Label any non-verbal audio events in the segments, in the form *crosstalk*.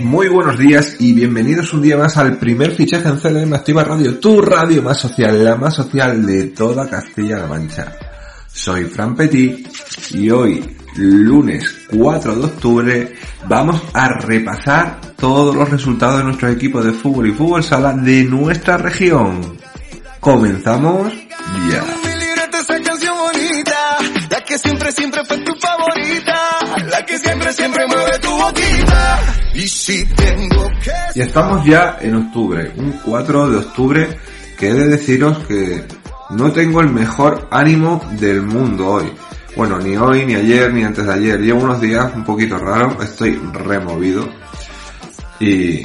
Muy buenos días y bienvenidos un día más al primer fichaje en CLM Activa Radio, tu radio más social, la más social de toda Castilla-La Mancha. Soy Fran Petit y hoy, lunes 4 de octubre, vamos a repasar todos los resultados de nuestros equipos de fútbol y fútbol sala de nuestra región. Comenzamos ya. Mi libreta esa canción bonita, la que siempre, siempre fue tu favorita, la que siempre, siempre mueve tu boquita. Y si tengo que Y estamos ya en octubre, un 4 de octubre que he de deciros que no tengo el mejor ánimo del mundo hoy. Bueno, ni hoy, ni ayer, ni antes de ayer. Llevo unos días un poquito raros, estoy removido. Y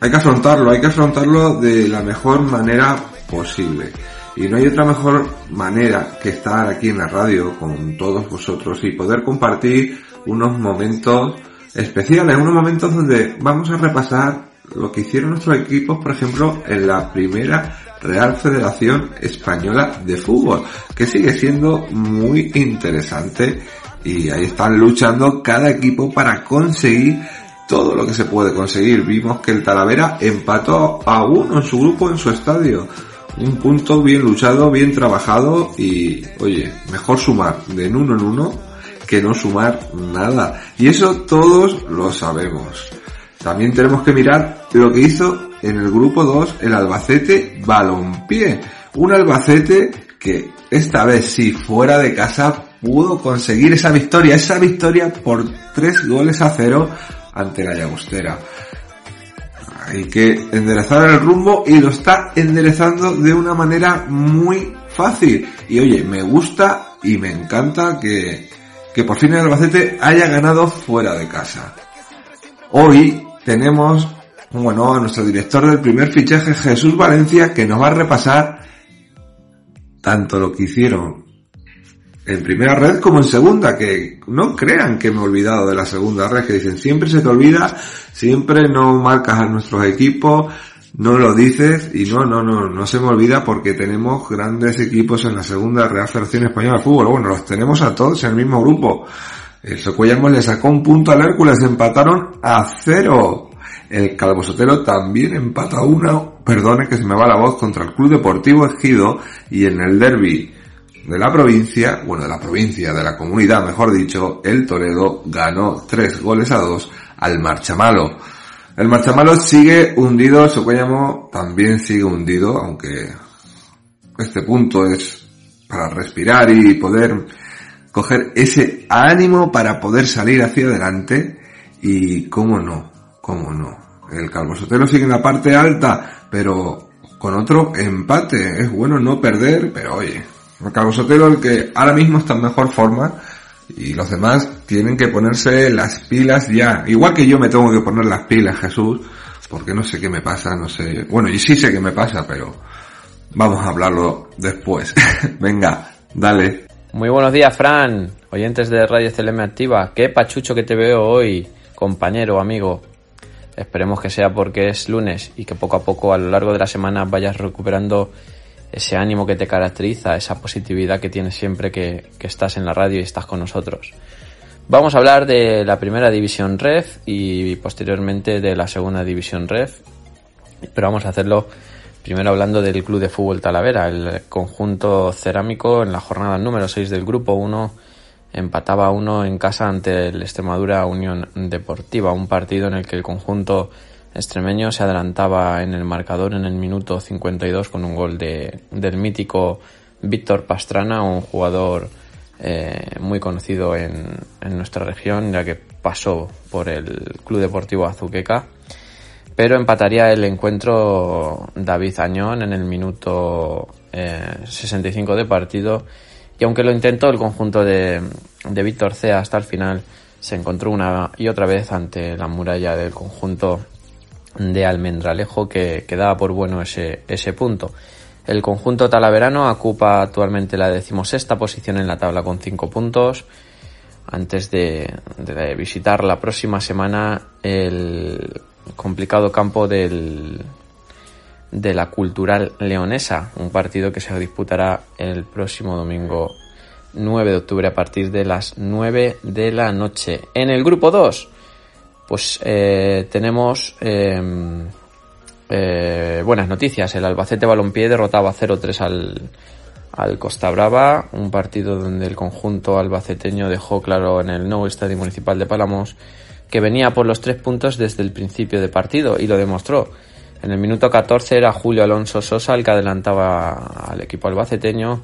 hay que afrontarlo, hay que afrontarlo de la mejor manera posible. Y no hay otra mejor manera que estar aquí en la radio con todos vosotros y poder compartir unos momentos especiales, unos momentos donde vamos a repasar lo que hicieron nuestros equipos, por ejemplo, en la primera Real Federación Española de Fútbol, que sigue siendo muy interesante y ahí están luchando cada equipo para conseguir todo lo que se puede conseguir. Vimos que el Talavera empató a uno en su grupo, en su estadio. Un punto bien luchado, bien trabajado y, oye, mejor sumar de en uno en uno que no sumar nada. Y eso todos lo sabemos. También tenemos que mirar lo que hizo en el grupo 2 el Albacete Balompié. Un Albacete que esta vez sí fuera de casa pudo conseguir esa victoria, esa victoria por tres goles a cero ante la Llagostera. Hay que enderezar el rumbo y lo está enderezando de una manera muy fácil. Y oye, me gusta y me encanta que, que por fin el Albacete haya ganado fuera de casa. Hoy tenemos, bueno, a nuestro director del primer fichaje, Jesús Valencia, que nos va a repasar tanto lo que hicieron en primera red como en segunda, que no crean que me he olvidado de la segunda red, que dicen siempre se te olvida, siempre no marcas a nuestros equipos, no lo dices y no, no, no, no se me olvida porque tenemos grandes equipos en la segunda Real Federación Española de Fútbol. Bueno, los tenemos a todos en el mismo grupo. El le sacó un punto al Hércules, empataron a cero. El Calvo Sotelo también empata a uno, perdone que se me va la voz, contra el Club Deportivo Ejido y en el derby de la provincia, bueno, de la provincia, de la comunidad, mejor dicho, el Toledo ganó tres goles a dos al Marchamalo. El Marchamalo sigue hundido, el Socuellamo también sigue hundido, aunque este punto es para respirar y poder coger ese ánimo para poder salir hacia adelante y cómo no, cómo no. El Calvo Sotelo sigue en la parte alta, pero con otro empate. Es bueno no perder, pero oye, el Calvo Sotelo el que ahora mismo está en mejor forma y los demás tienen que ponerse las pilas ya. Igual que yo me tengo que poner las pilas, Jesús, porque no sé qué me pasa, no sé. Bueno, y sí sé qué me pasa, pero vamos a hablarlo después. *laughs* Venga, dale. Muy buenos días, Fran, oyentes de Radio CLM Activa. Qué pachucho que te veo hoy, compañero, amigo. Esperemos que sea porque es lunes y que poco a poco a lo largo de la semana vayas recuperando ese ánimo que te caracteriza, esa positividad que tienes siempre que, que estás en la radio y estás con nosotros. Vamos a hablar de la primera división REF y posteriormente de la segunda división REF, pero vamos a hacerlo Primero hablando del Club de Fútbol Talavera, el conjunto cerámico en la jornada número 6 del grupo 1 empataba uno en casa ante el Extremadura Unión Deportiva, un partido en el que el conjunto extremeño se adelantaba en el marcador en el minuto 52 con un gol de, del mítico Víctor Pastrana, un jugador eh, muy conocido en, en, nuestra región, ya que pasó por el Club Deportivo Azuqueca. Pero empataría el encuentro David Añón en el minuto eh, 65 de partido y aunque lo intentó el conjunto de, de Víctor Cea hasta el final, se encontró una y otra vez ante la muralla del conjunto de Almendralejo que, que daba por bueno ese, ese punto. El conjunto talaverano ocupa actualmente la decimosexta posición en la tabla con cinco puntos. Antes de visitar la próxima semana el complicado campo del, de la Cultural Leonesa, un partido que se disputará el próximo domingo 9 de octubre a partir de las 9 de la noche. En el grupo 2, pues eh, tenemos eh, eh, buenas noticias. El Albacete Balompié derrotaba 0-3 al, al Costa Brava, un partido donde el conjunto albaceteño dejó claro en el nuevo estadio municipal de Palamos que venía por los tres puntos desde el principio de partido y lo demostró. En el minuto 14 era Julio Alonso Sosa el que adelantaba al equipo albaceteño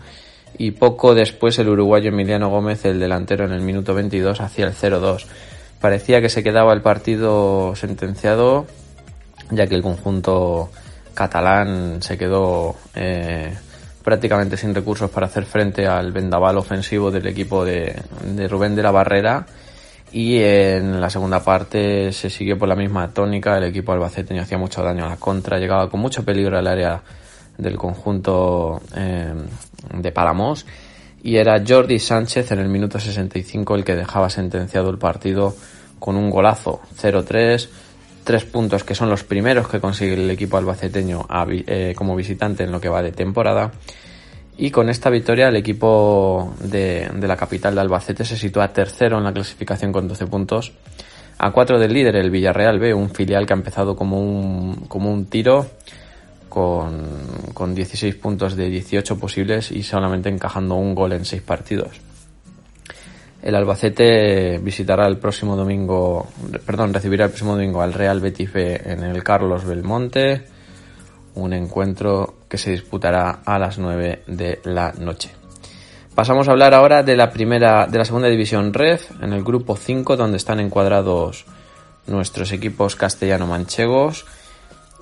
y poco después el uruguayo Emiliano Gómez, el delantero en el minuto 22, hacía el 0-2. Parecía que se quedaba el partido sentenciado ya que el conjunto catalán se quedó eh, prácticamente sin recursos para hacer frente al vendaval ofensivo del equipo de Rubén de la Barrera y en la segunda parte se siguió por la misma tónica, el equipo albaceteño hacía mucho daño a la contra, llegaba con mucho peligro al área del conjunto eh, de Palamos y era Jordi Sánchez en el minuto 65 el que dejaba sentenciado el partido con un golazo 0-3, tres puntos que son los primeros que consigue el equipo albaceteño eh, como visitante en lo que va de temporada y con esta victoria el equipo de, la capital de Albacete se sitúa tercero en la clasificación con 12 puntos. A 4 del líder el Villarreal B, un filial que ha empezado como un, como un tiro con, con 16 puntos de 18 posibles y solamente encajando un gol en 6 partidos. El Albacete visitará el próximo domingo, perdón, recibirá el próximo domingo al Real Betis B en el Carlos Belmonte un encuentro que se disputará a las 9 de la noche. Pasamos a hablar ahora de la primera, de la segunda división REF, en el grupo 5, donde están encuadrados nuestros equipos castellano-manchegos.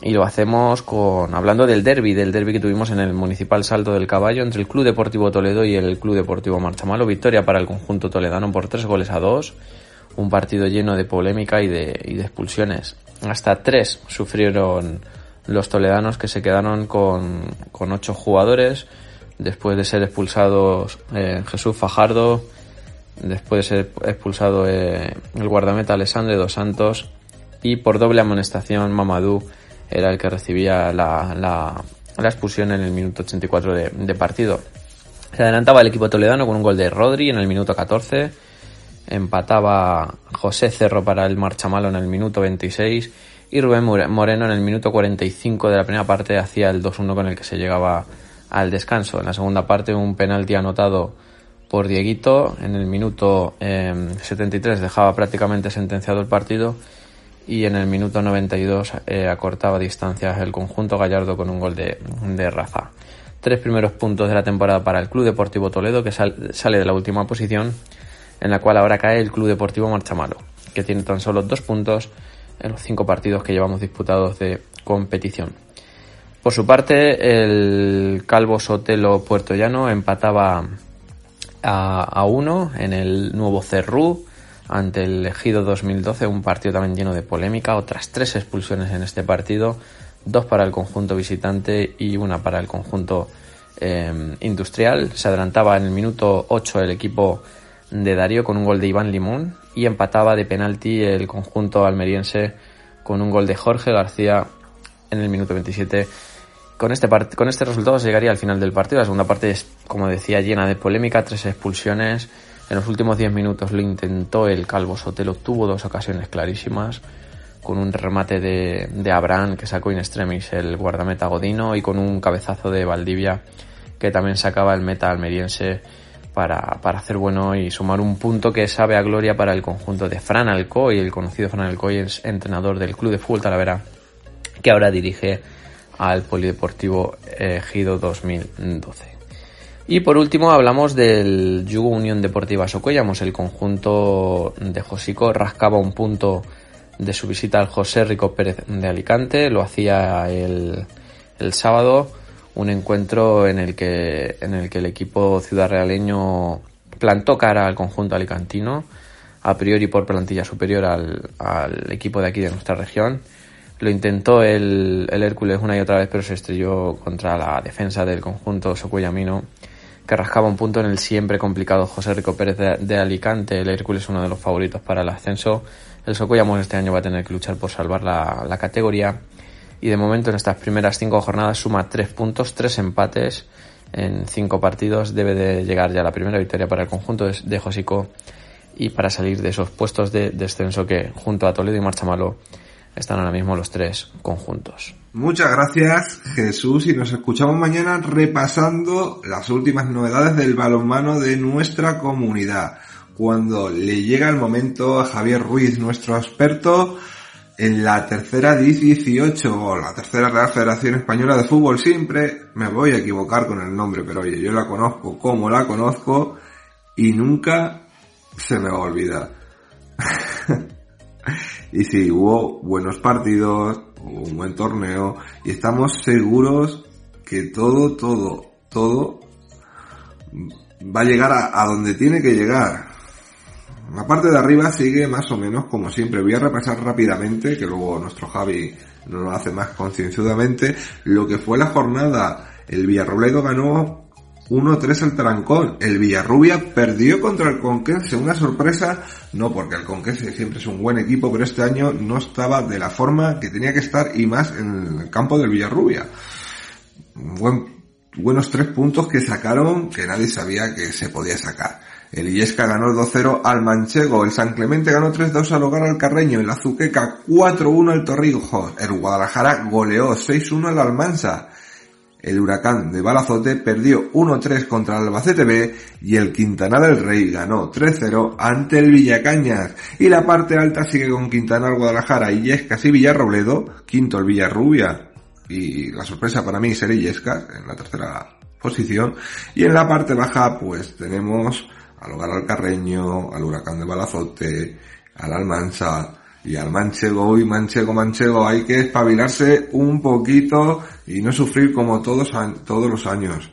Y lo hacemos con, hablando del derby, del derby que tuvimos en el Municipal Salto del Caballo entre el Club Deportivo Toledo y el Club Deportivo Marchamalo. Victoria para el conjunto toledano por tres goles a dos. Un partido lleno de polémica y de, y de expulsiones. Hasta tres sufrieron los toledanos que se quedaron con, con ocho jugadores después de ser expulsados eh, Jesús Fajardo, después de ser expulsado eh, el guardameta Alessandro dos Santos y por doble amonestación Mamadou era el que recibía la, la, expulsión en el minuto 84 de, de, partido. Se adelantaba el equipo toledano con un gol de Rodri en el minuto 14, empataba José Cerro para el Marchamalo en el minuto 26 y Rubén Moreno en el minuto 45 de la primera parte hacía el 2-1 con el que se llegaba al descanso. En la segunda parte un penalti anotado por Dieguito en el minuto eh, 73 dejaba prácticamente sentenciado el partido y en el minuto 92 eh, acortaba distancias el conjunto Gallardo con un gol de, de Rafa. Tres primeros puntos de la temporada para el Club Deportivo Toledo que sal, sale de la última posición en la cual ahora cae el Club Deportivo Marchamalo que tiene tan solo dos puntos en los cinco partidos que llevamos disputados de competición. Por su parte, el Calvo Sotelo Puerto Llano empataba a, uno en el nuevo Cerrú ante el Ejido 2012, un partido también lleno de polémica, otras tres expulsiones en este partido, dos para el conjunto visitante y una para el conjunto eh, industrial. Se adelantaba en el minuto 8 el equipo de Darío con un gol de Iván Limón y empataba de penalti el conjunto almeriense con un gol de Jorge García en el minuto 27. Con este, con este resultado se llegaría al final del partido. La segunda parte es, como decía, llena de polémica, tres expulsiones. En los últimos 10 minutos lo intentó el Calvo Sotelo, tuvo dos ocasiones clarísimas. con un remate de, de Abraham que sacó in extremis el guardameta Godino y con un cabezazo de Valdivia que también sacaba el meta almeriense para, para hacer bueno y sumar un punto que sabe a gloria para el conjunto de Fran Alcoy, el conocido Fran Alcoy es entrenador del Club de Fútbol Talavera, que ahora dirige al Polideportivo Ejido 2012. Y por último hablamos del Yugo Unión Deportiva Socollamos. El conjunto de Josico rascaba un punto de su visita al José Rico Pérez de Alicante. Lo hacía el, el sábado un encuentro en el que en el que el equipo ciudad realeño plantó cara al conjunto alicantino a priori por plantilla superior al, al equipo de aquí de nuestra región. Lo intentó el, el, Hércules una y otra vez pero se estrelló contra la defensa del conjunto socuellamino que rascaba un punto en el siempre complicado José Rico Pérez de, Alicante. El Hércules uno de los favoritos para el ascenso. El Socuellamos este año va a tener que luchar por salvar la, la categoría y de momento en estas primeras cinco jornadas suma tres puntos, tres empates en cinco partidos. Debe de llegar ya la primera victoria para el conjunto de Josico y para salir de esos puestos de descenso que junto a Toledo y Marchamalo están ahora mismo los tres conjuntos. Muchas gracias Jesús y nos escuchamos mañana repasando las últimas novedades del balonmano de nuestra comunidad. Cuando le llega el momento a Javier Ruiz, nuestro experto, en la tercera DIF 18 o la tercera Real Federación Española de Fútbol siempre me voy a equivocar con el nombre, pero oye, yo la conozco como la conozco y nunca se me va a olvidar. *laughs* y sí, hubo buenos partidos, hubo un buen torneo y estamos seguros que todo, todo, todo va a llegar a, a donde tiene que llegar. La parte de arriba sigue más o menos como siempre. Voy a repasar rápidamente, que luego nuestro Javi no lo hace más concienzudamente, lo que fue la jornada. El Villarrobledo ganó 1-3 al Tarancón. El Villarrubia perdió contra el Conquense. Una sorpresa, no porque el Conquense siempre es un buen equipo, pero este año no estaba de la forma que tenía que estar y más en el campo del Villarrubia. Buen, buenos tres puntos que sacaron que nadie sabía que se podía sacar. El Illesca ganó 2-0 al Manchego, el San Clemente ganó 3-2 al Hogar al Carreño, el Azuqueca 4-1 al Torrijos, el Guadalajara goleó 6-1 al Almansa, el Huracán de Balazote perdió 1-3 contra el Albacete B y el Quintana del Rey ganó 3-0 ante el Villacañas. Y la parte alta sigue con Quintana, Guadalajara, Illescas y Villarrobledo, quinto el Villarrubia. Y la sorpresa para mí será Illescas en la tercera posición. Y en la parte baja pues tenemos al Hogar al Carreño, al Huracán de Balazote, al Almansa y al Manchego y Manchego, Manchego. Hay que espabilarse un poquito y no sufrir como todos, todos los años.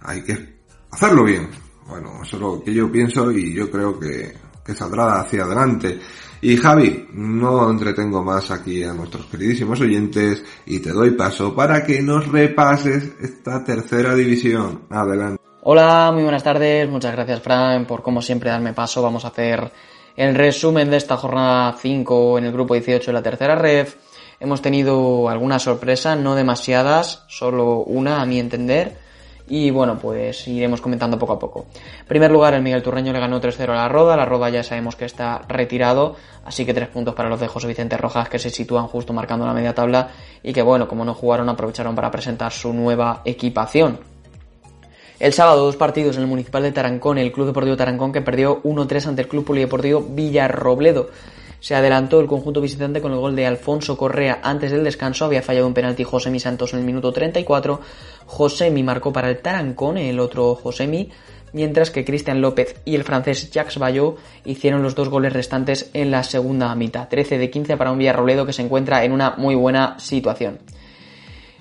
Hay que hacerlo bien. Bueno, eso es lo que yo pienso y yo creo que, que saldrá hacia adelante. Y Javi, no entretengo más aquí a nuestros queridísimos oyentes y te doy paso para que nos repases esta tercera división. Adelante. Hola, muy buenas tardes. Muchas gracias, Fran, por como siempre darme paso. Vamos a hacer el resumen de esta jornada 5 en el grupo 18 de la tercera ref. Hemos tenido alguna sorpresa, no demasiadas, solo una a mi entender. Y bueno, pues iremos comentando poco a poco. En primer lugar, el Miguel Turreño le ganó 3-0 a la Roda. La Roda ya sabemos que está retirado, así que tres puntos para los de José Vicente Rojas que se sitúan justo marcando la media tabla y que bueno, como no jugaron, aprovecharon para presentar su nueva equipación. El sábado, dos partidos en el Municipal de Tarancón, el Club Deportivo Tarancón que perdió 1-3 ante el Club Polideportivo Villarrobledo. Se adelantó el conjunto visitante con el gol de Alfonso Correa antes del descanso. Había fallado un penalti Josemi Santos en el minuto 34. Josemi marcó para el Tarancón, el otro Josemi, mientras que Cristian López y el francés Jacques Bayou hicieron los dos goles restantes en la segunda mitad. 13 de 15 para un Villarrobledo que se encuentra en una muy buena situación.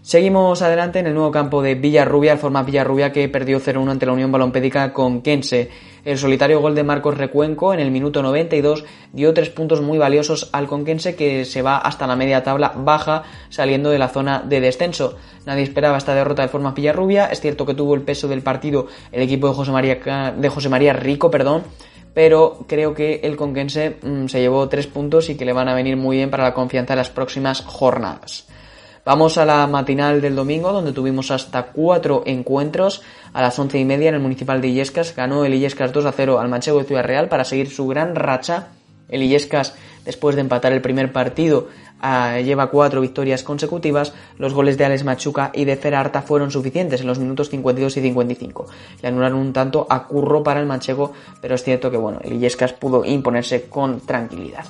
Seguimos adelante en el nuevo campo de Villarrubia, el forma Villarrubia que perdió 0-1 ante la Unión Balompédica con Kense. El solitario gol de Marcos Recuenco en el minuto 92 dio tres puntos muy valiosos al Conquense que se va hasta la media tabla baja saliendo de la zona de descenso. Nadie esperaba esta derrota de forma Villarrubia. Es cierto que tuvo el peso del partido el equipo de José María, de José María Rico, perdón, pero creo que el Conquense mmm, se llevó tres puntos y que le van a venir muy bien para la confianza de las próximas jornadas. Vamos a la matinal del domingo, donde tuvimos hasta cuatro encuentros. A las once y media en el municipal de Illescas ganó el Illescas 2 a 0 al Manchego de Ciudad Real para seguir su gran racha. El Illescas después de empatar el primer partido, ah, lleva cuatro victorias consecutivas. Los goles de Alex Machuca y de Ferarta fueron suficientes en los minutos 52 y 55. Le anularon un tanto a curro para el manchego, pero es cierto que bueno, el Illescas pudo imponerse con tranquilidad.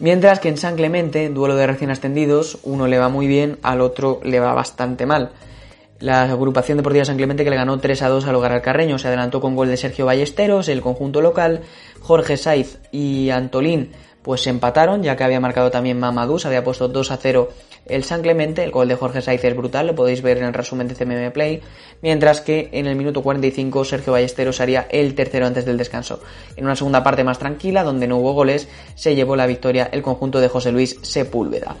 Mientras que en San Clemente, duelo de recién ascendidos, uno le va muy bien, al otro le va bastante mal. La agrupación deportiva San Clemente que le ganó 3 a 2 al Hogar al Carreño se adelantó con gol de Sergio Ballesteros, el conjunto local. Jorge Saiz y Antolín pues se empataron, ya que había marcado también Mamadou, se había puesto 2 a 0 el San Clemente, el gol de Jorge Saiz es brutal, lo podéis ver en el resumen de CMM Play, mientras que en el minuto 45 Sergio Ballesteros haría el tercero antes del descanso. En una segunda parte más tranquila, donde no hubo goles, se llevó la victoria el conjunto de José Luis Sepúlveda.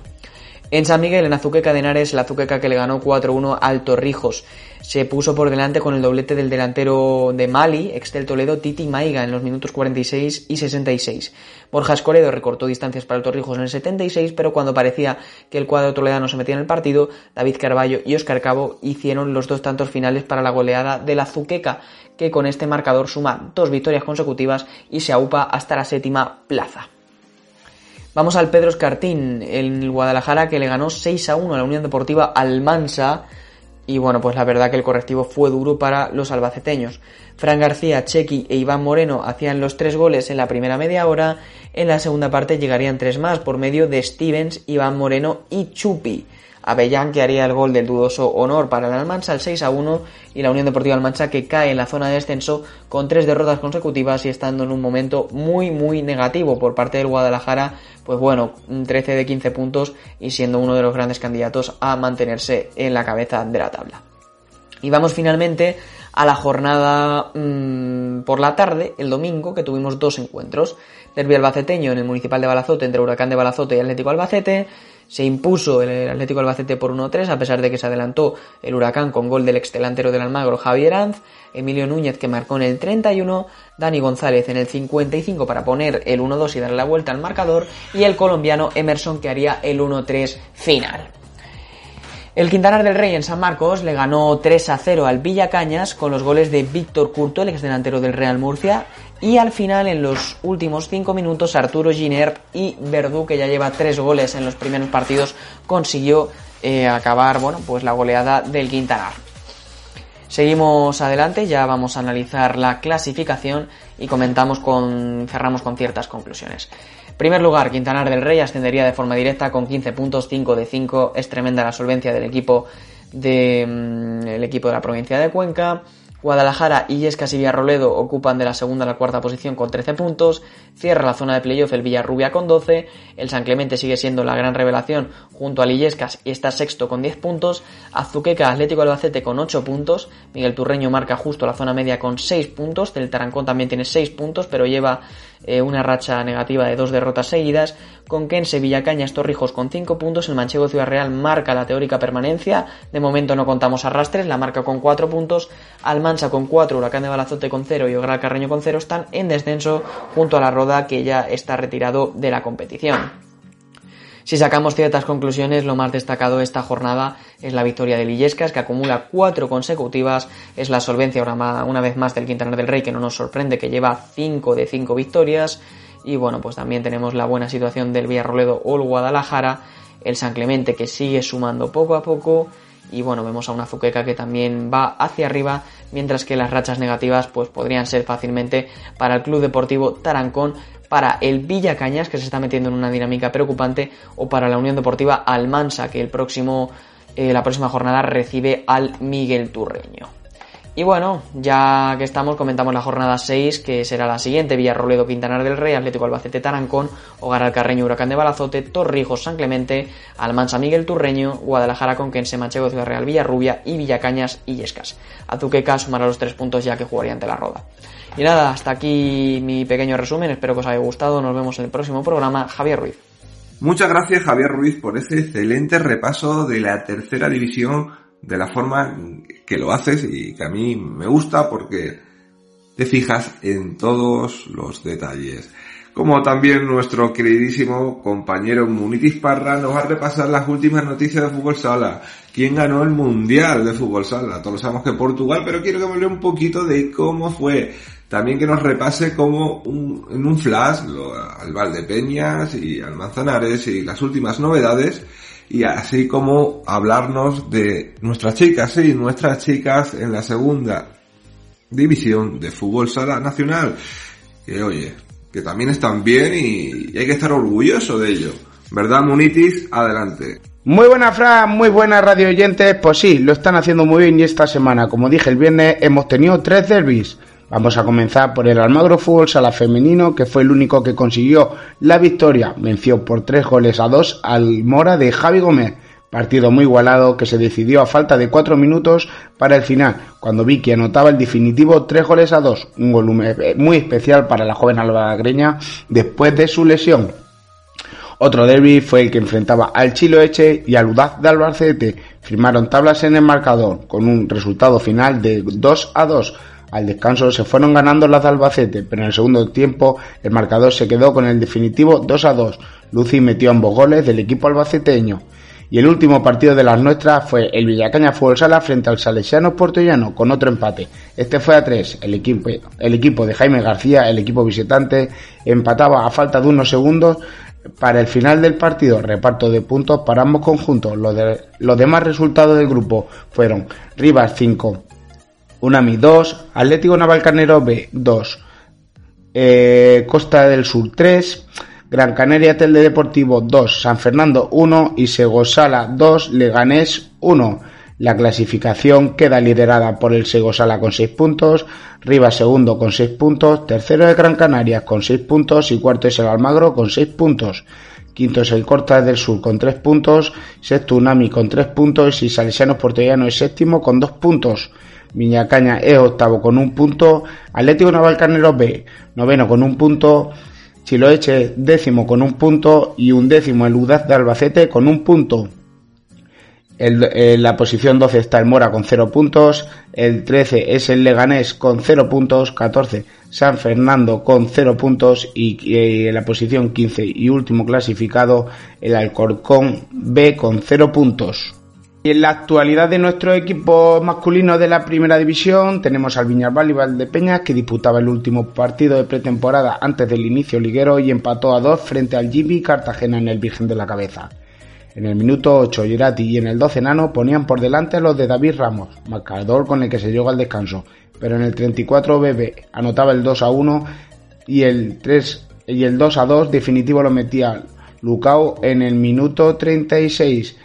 En San Miguel, en Azuqueca de Henares, la Azuqueca que le ganó 4-1 al Torrijos. Se puso por delante con el doblete del delantero de Mali, ex del Toledo, Titi Maiga, en los minutos 46 y 66. Borja Escoledo recortó distancias para el Torrijos en el 76, pero cuando parecía que el cuadro toledano se metía en el partido, David Carballo y Oscar Cabo hicieron los dos tantos finales para la goleada de la Azuqueca, que con este marcador suma dos victorias consecutivas y se aupa hasta la séptima plaza. Vamos al Pedro Escartín, el Guadalajara que le ganó 6 a 1 a la Unión Deportiva Almansa. Y bueno, pues la verdad que el correctivo fue duro para los albaceteños. Fran García, Chequi e Iván Moreno hacían los tres goles en la primera media hora. En la segunda parte llegarían tres más por medio de Stevens, Iván Moreno y Chupi. Avellán que haría el gol del dudoso honor para el Almansa al 6 a 1 y la Unión Deportiva Almansa que cae en la zona de descenso con tres derrotas consecutivas y estando en un momento muy muy negativo por parte del Guadalajara, pues bueno, 13 de 15 puntos y siendo uno de los grandes candidatos a mantenerse en la cabeza de la tabla. Y vamos finalmente a la jornada mmm, por la tarde, el domingo, que tuvimos dos encuentros. Derby albaceteño en el Municipal de Balazote entre Huracán de Balazote y Atlético Albacete. Se impuso el Atlético Albacete por 1-3 a pesar de que se adelantó el Huracán con gol del ex delantero del Almagro Javier Anz, Emilio Núñez que marcó en el 31, Dani González en el 55 para poner el 1-2 y darle la vuelta al marcador y el colombiano Emerson que haría el 1-3 final. El Quintanar del Rey en San Marcos le ganó 3 a 0 al Villa Cañas con los goles de Víctor Curto, el ex delantero del Real Murcia, y al final en los últimos 5 minutos Arturo Giner y Verdú, que ya lleva 3 goles en los primeros partidos, consiguió eh, acabar bueno, pues la goleada del Quintanar. Seguimos adelante, ya vamos a analizar la clasificación y comentamos con cerramos con ciertas conclusiones primer lugar, Quintanar del Rey ascendería de forma directa con 15 puntos, 5 de 5. Es tremenda la solvencia del equipo mm, equipo de la provincia de Cuenca. Guadalajara, Illescas y Villarroledo ocupan de la segunda a la cuarta posición con 13 puntos. Cierra la zona de playoff el Villarrubia con 12. El San Clemente sigue siendo la gran revelación junto al Illescas y está sexto con 10 puntos. Azuqueca, Atlético Albacete con 8 puntos. Miguel Turreño marca justo la zona media con 6 puntos. El Tarancón también tiene 6 puntos, pero lleva eh, una racha negativa de dos derrotas seguidas. Con Kense, Villacañas, Torrijos con 5 puntos. El Manchego Ciudad Real marca la teórica permanencia. De momento no contamos arrastres, la marca con 4 puntos. Almansa con 4, Huracán de Balazote con 0 y Ogral Carreño con 0 están en descenso junto a la Roda que ya está retirado de la competición. Si sacamos ciertas conclusiones, lo más destacado de esta jornada es la victoria de Lillescas, que acumula cuatro consecutivas, es la solvencia una vez más del Quintanar del Rey, que no nos sorprende, que lleva 5 de 5 victorias, y bueno, pues también tenemos la buena situación del Villarroledo o el Guadalajara, el San Clemente que sigue sumando poco a poco, y bueno, vemos a una Zuqueca que también va hacia arriba, mientras que las rachas negativas pues podrían ser fácilmente para el Club Deportivo Tarancón, para el Villa Cañas, que se está metiendo en una dinámica preocupante, o para la Unión Deportiva Almansa, que el próximo, eh, la próxima jornada recibe al Miguel Turreño. Y bueno, ya que estamos, comentamos la jornada 6, que será la siguiente: Villarroledo, Quintanar del Rey, Atlético Albacete, Tarancón, Hogar al Carreño, Huracán de Balazote, Torrijos, San Clemente, Almansa, Miguel Turreño, Guadalajara, Conquense, Manchego, Ciudad Real, Villarrubia y Villacañas y Yescas. Azuqueca sumará los tres puntos ya que jugaría ante la Roda. Y nada, hasta aquí mi pequeño resumen, espero que os haya gustado, nos vemos en el próximo programa, Javier Ruiz. Muchas gracias Javier Ruiz por ese excelente repaso de la tercera división, de la forma que lo haces y que a mí me gusta porque te fijas en todos los detalles. como también nuestro queridísimo compañero Munitis Parra nos va a repasar las últimas noticias de fútbol sala. ¿Quién ganó el Mundial de Fútbol Sala? Todos sabemos que Portugal, pero quiero que me hable un poquito de cómo fue. También que nos repase como en un flash lo, al Valdepeñas y al Manzanares y las últimas novedades y así como hablarnos de nuestras chicas, sí, nuestras chicas en la segunda división de fútbol sala nacional. Que oye, que también están bien y, hay que estar orgulloso de ello. ¿Verdad, Munitis? Adelante. Muy buena, Fran, muy buenas radio oyentes. Pues sí, lo están haciendo muy bien y esta semana, como dije el viernes, hemos tenido tres derbis. Vamos a comenzar por el Almagro Fútbol Sala Femenino, que fue el único que consiguió la victoria. Venció por tres goles a dos al Mora de Javi Gómez. Partido muy igualado que se decidió a falta de cuatro minutos para el final, cuando Vicky anotaba el definitivo tres goles a dos, un gol muy especial para la joven albagreña después de su lesión. Otro derby fue el que enfrentaba al Chilo Eche y al Udaz de Albacete. Firmaron tablas en el marcador con un resultado final de 2 a 2. Al descanso se fueron ganando las de Albacete, pero en el segundo tiempo el marcador se quedó con el definitivo 2 a 2. Lucy metió ambos goles del equipo albaceteño. Y el último partido de las nuestras fue el Villacaña Fútbol Sala frente al Salesiano Portollano con otro empate. Este fue a tres. El equipo, de Jaime García, el equipo visitante, empataba a falta de unos segundos para el final del partido. Reparto de puntos para ambos conjuntos. Los, los demás resultados del grupo fueron Rivas 5, Unami 2, Atlético Navalcarnero B 2, eh, Costa del Sur 3, Gran Canaria Telde Deportivo 2, San Fernando 1 y Segosala 2, Leganés 1. La clasificación queda liderada por el Segosala con 6 puntos, Rivas segundo con 6 puntos, tercero de Gran Canaria con 6 puntos y cuarto es el Almagro con 6 puntos. Quinto es el Corta del Sur con 3 puntos, sexto Unami con 3 puntos y Salesianos Portellano es séptimo con 2 puntos. Viñacaña es octavo con un punto, Atlético Navalcarnero B noveno con un punto, Chiloeche décimo con un punto y un décimo el Udaz de Albacete con un punto. en la posición 12 está el Mora con 0 puntos, el 13 es el Leganés con 0 puntos, 14 San Fernando con 0 puntos y, en la posición 15 y último clasificado el Alcorcón B con 0 puntos. Y en la actualidad de nuestro equipo masculino de la primera división tenemos al Viñarval y Peñas que disputaba el último partido de pretemporada antes del inicio liguero y empató a dos frente al GB Cartagena en el Virgen de la Cabeza. En el minuto 8 Girati y en el 12 Nano ponían por delante a los de David Ramos, marcador con el que se llegó al descanso, pero en el 34 Bebe anotaba el 2 a 1 y el 3 y el 2 a 2 definitivo lo metía Lucao en el minuto 36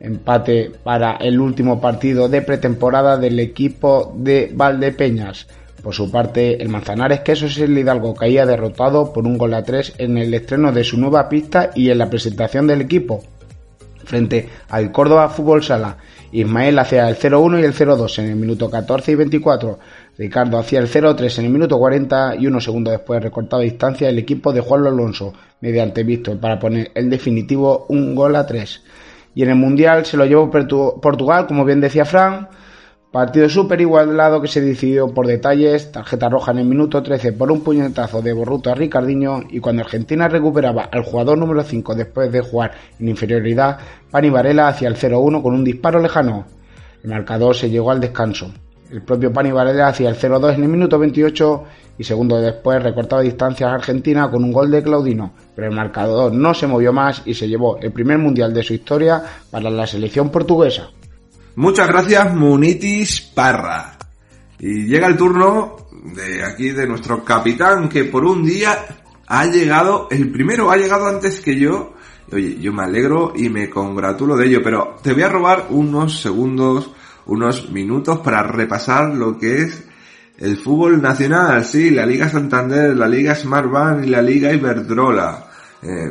empate para el último partido de pretemporada del equipo de Valdepeñas. Por su parte, el Manzanares Queso es el Hidalgo caía derrotado por un gol a tres en el estreno de su nueva pista y en la presentación del equipo. Frente al Córdoba Fútbol Sala, Ismael hacía el 0-1 y el 0-2 en el minuto 14 y 24. Ricardo hacía el 0-3 en el minuto 40 y unos segundos después recortado distancia el equipo de Juan Alonso mediante Víctor para poner el definitivo un gol a 3. Y en el Mundial se lo llevó Portugal, como bien decía Fran. Partido súper igualado que se decidió por detalles, tarjeta roja en el minuto 13 por un puñetazo de Borruto a Ricardiño y cuando Argentina recuperaba al jugador número 5 después de jugar en inferioridad, Pani Varela hacia el 0-1 con un disparo lejano. El marcador se llegó al descanso. El propio Pani Varela hacia el 0-2 en el minuto 28 y segundo después recortaba distancias a Argentina con un gol de Claudino, pero el marcador no se movió más y se llevó el primer mundial de su historia para la selección portuguesa. Muchas gracias Munitis Parra. Y llega el turno de aquí de nuestro capitán que por un día ha llegado, el primero ha llegado antes que yo. Oye, yo me alegro y me congratulo de ello, pero te voy a robar unos segundos, unos minutos para repasar lo que es el fútbol nacional, sí, la Liga Santander, la Liga Smart y la Liga Iberdrola. Eh,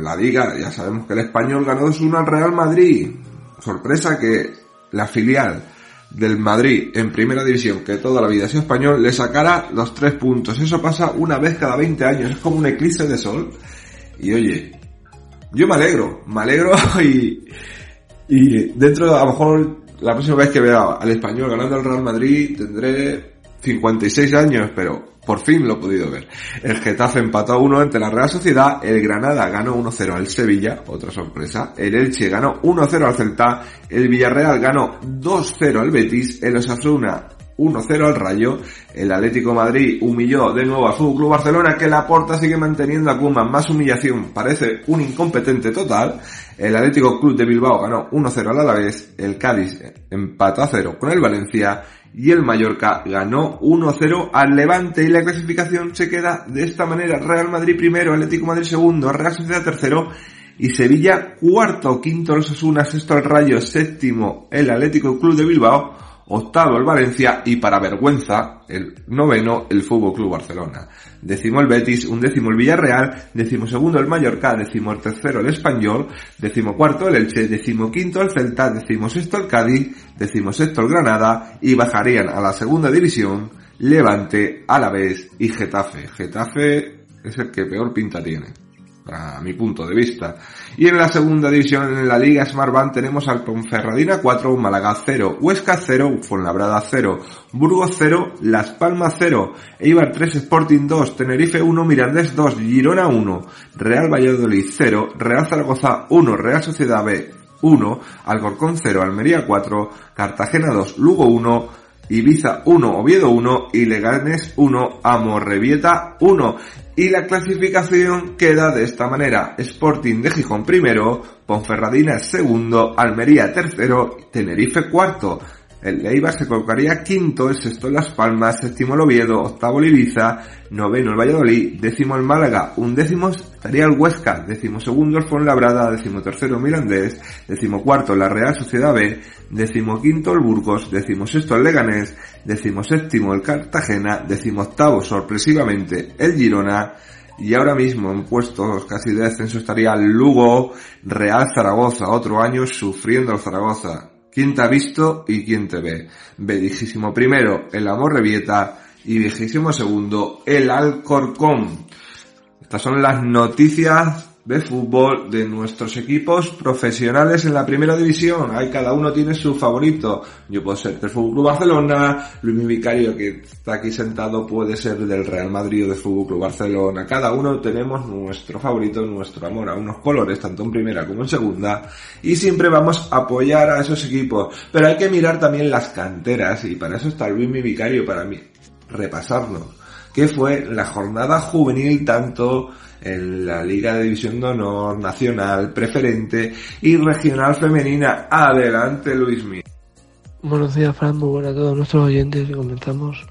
la Liga, ya sabemos que el español ganó 2-1 al Real Madrid. Sorpresa que la filial del Madrid en primera división, que toda la vida ha sido español, le sacara los tres puntos. Eso pasa una vez cada 20 años, es como un eclipse de sol. Y oye, yo me alegro, me alegro *laughs* y, y dentro de, a lo mejor la próxima vez que vea al español ganando al Real Madrid tendré 56 años, pero por fin lo he podido ver. El Getafe empató a 1 ante la Real Sociedad, el Granada ganó 1-0 al Sevilla, otra sorpresa, el Elche ganó 1-0 al Celta, el Villarreal ganó 2-0 al Betis, el Osasuna 1-0 al Rayo. El Atlético Madrid humilló de nuevo al Fútbol Club Barcelona, que la porta sigue manteniendo a Koeman. Más humillación, parece un incompetente total. El Atlético Club de Bilbao ganó 1-0 al Alavés. El Cádiz empató a 0 con el Valencia. Y el Mallorca ganó 1-0 al Levante. Y la clasificación se queda de esta manera. Real Madrid primero, Atlético Madrid segundo, Real Sociedad tercero. Y Sevilla cuarto, quinto los Osasuna, sexto el Rayo, séptimo el Atlético Club de Bilbao octavo el Valencia y para vergüenza el noveno el Fútbol Club Barcelona. Décimo el Betis, un décimo el Villarreal, décimo segundo el Mallorca, décimo el tercero el Español, décimo cuarto el Elche, décimo quinto el Celta, décimo sexto el Cádiz, décimo sexto el Granada y bajarían a la segunda división Levante, Alavés y Getafe. Getafe es el que peor pinta tiene a mi punto de vista. Y en la segunda división, en la Liga Smartbank, tenemos al Ponferradina 4, Málaga 0, Huesca 0, Fuenlabrada 0, Burgos 0, Las Palmas 0, Eibar 3, Sporting 2, Tenerife 1, Mirandés 2, Girona 1, Real Valladolid 0, Real Zaragoza 1, Real Sociedad B 1, Alcorcón 0, Almería 4, Cartagena 2, Lugo 1, Ibiza 1, Oviedo 1 y Leganes 1, Amorrevieta 1. Y la clasificación queda de esta manera. Sporting de Gijón primero, Ponferradina segundo, Almería tercero, Tenerife cuarto. El Eibar se colocaría quinto, el sexto Las Palmas, séptimo el Oviedo, octavo el Ibiza, noveno el Valladolid, décimo el Málaga, un décimo estaría el Huesca, décimo segundo el Fuenlabrada, décimo tercero Mirandés, décimo cuarto la Real Sociedad B, décimo quinto el Burgos, décimo sexto el Leganés, décimo séptimo el Cartagena, décimo octavo sorpresivamente el Girona, y ahora mismo en puestos casi de descenso estaría el Lugo, Real Zaragoza, otro año sufriendo el Zaragoza, ¿Quién te ha visto y quién te ve? Vigésimo primero, el Amor Revieta y vigésimo segundo, el Alcorcón. Estas son las noticias de fútbol de nuestros equipos profesionales en la primera división. Ahí cada uno tiene su favorito. Yo puedo ser del Fútbol Club Barcelona, Luis Vicario que está aquí sentado puede ser del Real Madrid o del Fútbol Club Barcelona. Cada uno tenemos nuestro favorito, nuestro amor a unos colores, tanto en primera como en segunda, y siempre vamos a apoyar a esos equipos. Pero hay que mirar también las canteras y para eso está Luis Vicario para mí repasarlo. ¿Qué fue la jornada juvenil tanto en la Liga de División de Honor, Nacional, Preferente y Regional Femenina. Adelante, Luismi. Buenos días, Fran. Muy buenas a todos nuestros oyentes y comenzamos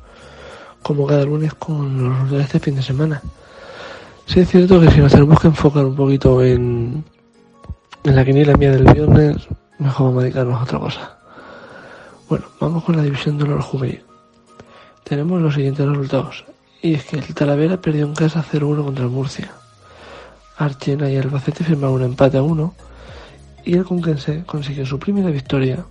como cada lunes con los resultados de este fin de semana. Sí es cierto que si nos tenemos que enfocar un poquito en, en la quiniela mía del viernes, mejor vamos a dedicarnos a otra cosa. Bueno, vamos con la división de honor juvenil. Tenemos los siguientes resultados. Y es que el Talavera perdió en casa 0-1 contra el Murcia. Archena y Albacete firmaron un empate a 1 y el Conquense consiguió su primera victoria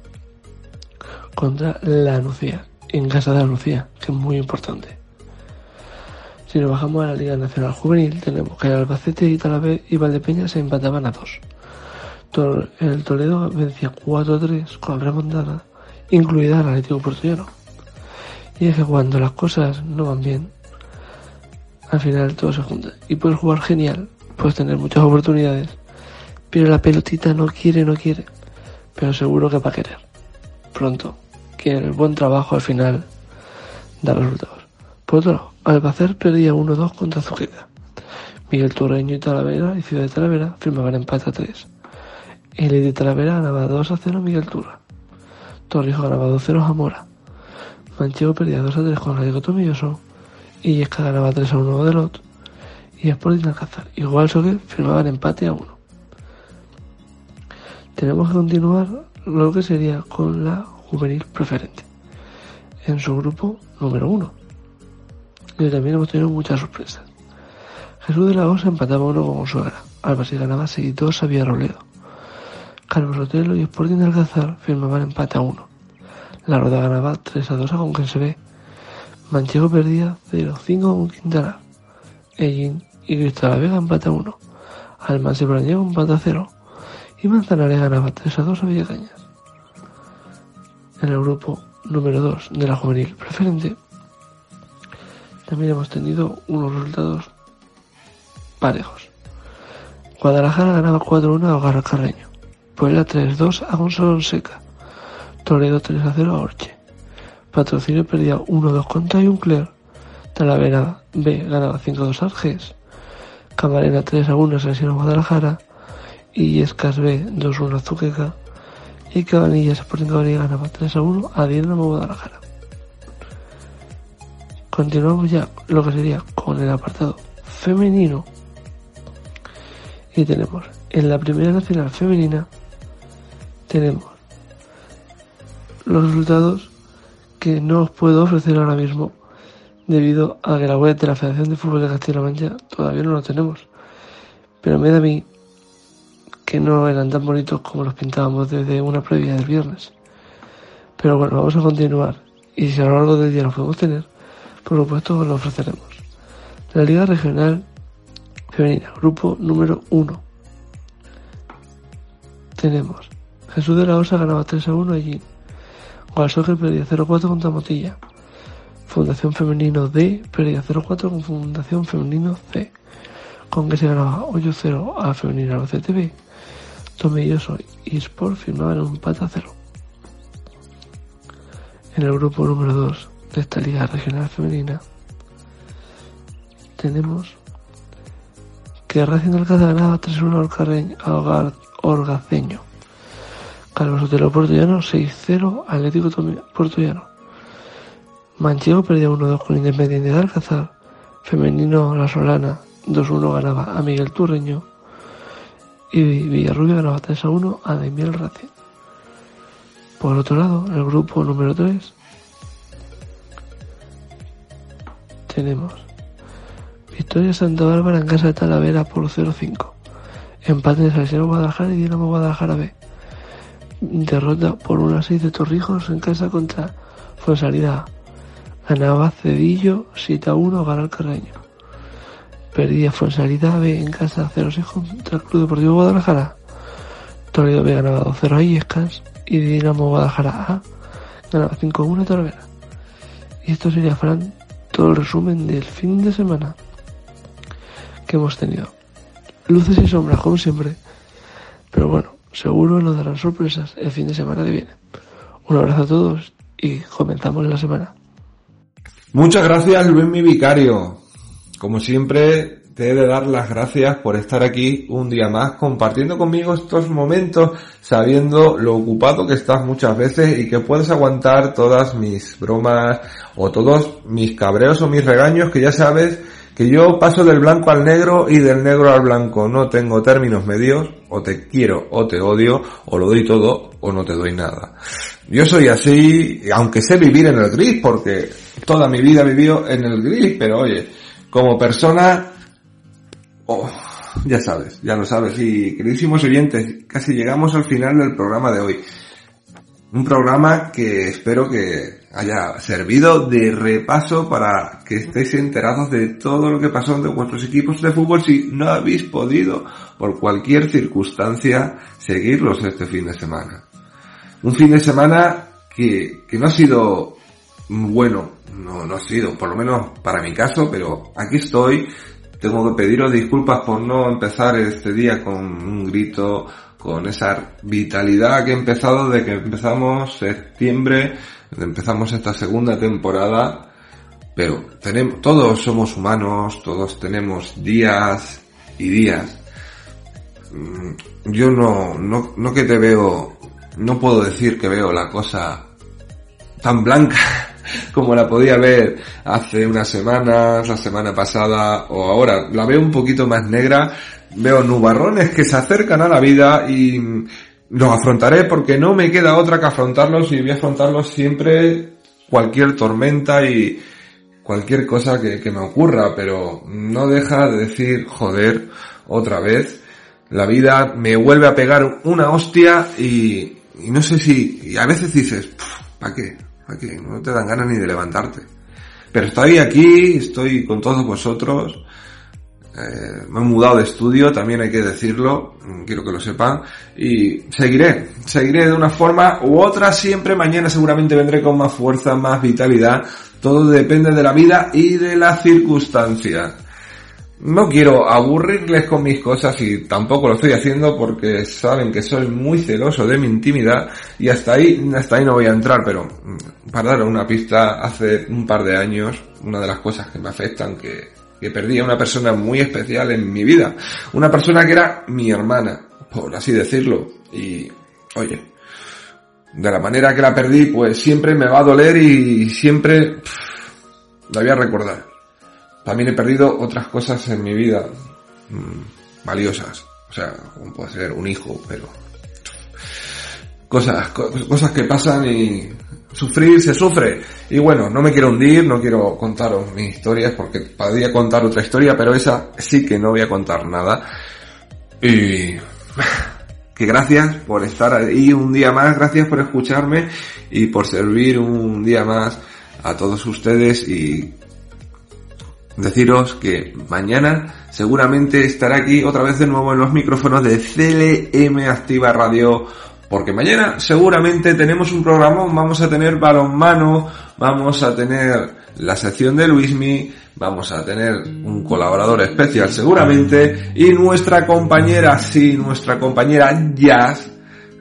contra la Nucía, en casa de la Nucía, que es muy importante. Si nos bajamos a la Liga Nacional Juvenil, tenemos que Albacete y Talavera y Valdepeña se empataban a 2. El Toledo vencía 4-3 con remontada, incluida el Atlético Portuguero. Y es que cuando las cosas no van bien, al final todo se junta. Y puedes jugar genial, puedes tener muchas oportunidades, pero la pelotita no quiere, no quiere. Pero seguro que va a querer. Pronto. Que el buen trabajo al final da resultados. Por otro lado, Albacer perdía 1-2 contra Zujeda. Miguel Torreño y Talavera y Ciudad de Talavera firmaban empate a 3. El de Talavera ganaba 2 a 0 Miguel Turra. Torrijos ganaba 2 0 a Mora. Manchego perdía 2 a 3 con Rodrigo Tomilloso y Esca ganaba 3 a 1 de Lot y Sporting Alcázar. Igual que firmaban empate a 1. Tenemos que continuar lo que sería con la juvenil preferente en su grupo número 1. Y también hemos tenido muchas sorpresas. Jesús de la Osa empataba 1 con Suegra. Alba se ganaba 6-2 a Villarroledo. Carlos Otelo y Sporting de Alcázar firmaban empate a 1. La Roda ganaba 3 a 2 a Conquense Manchego perdía 0-5 con Quintana. Ellín y Cristal Vega empata 1. Almanse Brañego empata 0. Y Manzanares ganaba 3 a 2 a Villacañas. En el grupo número 2 de la juvenil preferente también hemos tenido unos resultados parejos. Guadalajara ganaba 4-1 a Hogar Carreño. Puebla 3-2 a Gonzalo Seca. Toledo 3-0 a Orche. Patrocinio perdía 1-2 contra Juncler. Talavera B ganaba 5-2 al GES. Camarena 3-1 a Salesiano Guadalajara. Y Escas B 2-1 a Zuqueca. Y Cabanillas Sporting Cabanilla ganaba 3-1 a Dinamo Guadalajara. Continuamos ya lo que sería con el apartado femenino. Y tenemos en la primera nacional femenina tenemos los resultados que no os puedo ofrecer ahora mismo debido a que la web de la Federación de Fútbol de Castilla-La Mancha todavía no lo tenemos. Pero me da a mí que no eran tan bonitos como los pintábamos desde una previa del viernes. Pero bueno, vamos a continuar y si a lo largo del día lo podemos tener, por supuesto os lo ofreceremos. La Liga Regional Femenina, grupo número 1. Tenemos Jesús de la Osa ganaba 3 a 1 allí. Guasóquer perdía 0-4 contra Motilla. Fundación Femenino D perdía 0-4 con Fundación Femenino C. Con que se ganaba 8-0 a Femenina CTV. Tomelloso y Sport firmaban un empate a 0. En el grupo número 2 de esta Liga Regional Femenina tenemos que Racing Alcázar ganaba 3-1 al Orgaceño. Carlos Otelo Portollano 6-0 Atlético Portollano. Manchego perdía 1-2 con Independiente de Alcázar. Femenino La Solana 2-1 ganaba a Miguel Turreño. Y Villarrubia ganaba 3-1 a Demiel Racing. Por otro lado, el grupo número 3 tenemos Victoria Santa Bárbara en casa de Talavera por 0-5. Empate de Salesiano Guadalajara y Dinamo Guadalajara B derrota por 1 a 6 de Torrijos en casa contra Fuensalida. Ganaba Cedillo 7 a 1 a Garal Carreño. Perdía Fuensalida B en casa 0 6 contra el Club Deportivo Guadalajara. Toledo B ganaba 2 0 a Illescas y Dinamo Guadalajara A ganaba 5 a 1 a Talavera. Y esto sería, Fran, todo el resumen del fin de semana que hemos tenido. Luces y sombras, como siempre. Pero bueno, Seguro nos darán sorpresas el fin de semana que viene. Un abrazo a todos y comenzamos la semana. Muchas gracias Luis mi vicario. Como siempre te he de dar las gracias por estar aquí un día más compartiendo conmigo estos momentos sabiendo lo ocupado que estás muchas veces y que puedes aguantar todas mis bromas o todos mis cabreos o mis regaños que ya sabes que yo paso del blanco al negro y del negro al blanco. No tengo términos medios, o te quiero o te odio, o lo doy todo o no te doy nada. Yo soy así, aunque sé vivir en el gris, porque toda mi vida vivió en el gris, pero oye, como persona, oh, ya sabes, ya lo sabes. Y queridísimos oyentes, casi llegamos al final del programa de hoy. Un programa que espero que haya servido de repaso para que estéis enterados de todo lo que pasó de vuestros equipos de fútbol si no habéis podido, por cualquier circunstancia, seguirlos este fin de semana. Un fin de semana que, que no ha sido bueno, no, no ha sido, por lo menos para mi caso, pero aquí estoy. Tengo que pediros disculpas por no empezar este día con un grito, con esa vitalidad que he empezado de que empezamos septiembre, empezamos esta segunda temporada, pero tenemos, todos somos humanos, todos tenemos días y días. Mm, yo no, no, no que te veo, no puedo decir que veo la cosa tan blanca *laughs* como la podía ver hace unas semanas, la semana pasada o ahora. La veo un poquito más negra, veo nubarrones que se acercan a la vida y los afrontaré porque no me queda otra que afrontarlos y voy a afrontarlos siempre cualquier tormenta y cualquier cosa que, me ocurra, pero no deja de decir, joder, otra vez, la vida me vuelve a pegar una hostia y, y no sé si, y a veces dices, ¿para qué? ¿Para qué? No te dan ganas ni de levantarte. Pero estoy aquí, estoy con todos vosotros, Eh, me he mudado de estudio, también hay que decirlo, mm, quiero que lo sepan, y seguiré, seguiré de una forma u otra, siempre mañana seguramente vendré con más fuerza, más vitalidad, todo depende de la vida y de las circunstancias. No quiero aburrirles con mis cosas y tampoco lo estoy haciendo porque saben que soy muy celoso de mi intimidad y hasta ahí, hasta ahí no voy a entrar, pero mm, para dar una pista, hace un par de años, una de las cosas que me afectan, que, que perdí a una persona muy especial en mi vida, una persona que era mi hermana, por así decirlo, y oye, de la manera que la perdí, pues siempre me va a doler y siempre pff, la voy a recordar. También he perdido otras cosas en mi vida mmm, valiosas. O sea, puede ser un hijo, pero cosas, co- cosas que pasan y sufrir se sufre. Y bueno, no me quiero hundir, no quiero contaros mis historias porque podría contar otra historia, pero esa sí que no voy a contar nada. Y *sighs* que gracias por estar ahí un día más, gracias por escucharme y por servir un día más a todos ustedes y deciros que mañana seguramente estaré aquí otra vez de nuevo en los micrófonos de CLM Activa Radio porque mañana seguramente tenemos un programa, vamos a tener balonmano, vamos a tener la sección de Luismi, vamos a tener un colaborador especial seguramente y nuestra compañera, sí, nuestra compañera Jazz,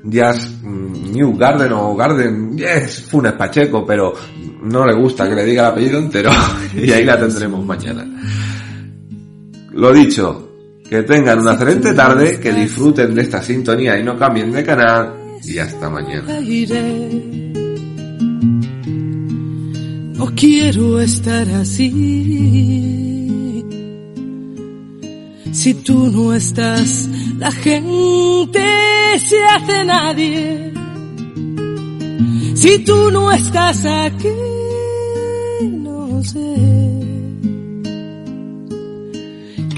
Jazz mm, New Garden o Garden, yes, Funes Pacheco, pero no le gusta que le diga el apellido entero *laughs* y ahí la tendremos mañana. Lo dicho, que tengan una excelente tarde, que disfruten de esta sintonía y no cambien de canal y hasta mañana. No quiero estar así. Si tú no estás, la gente se hace nadie. Si tú no estás aquí,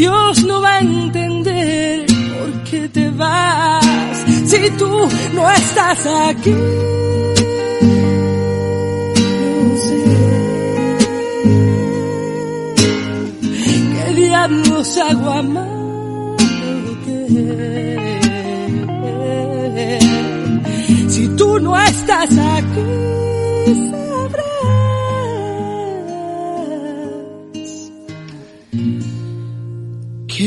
Dios no va a entender por qué te vas. Si tú no estás aquí, sé vamos a Guamarque. Si tú no estás aquí,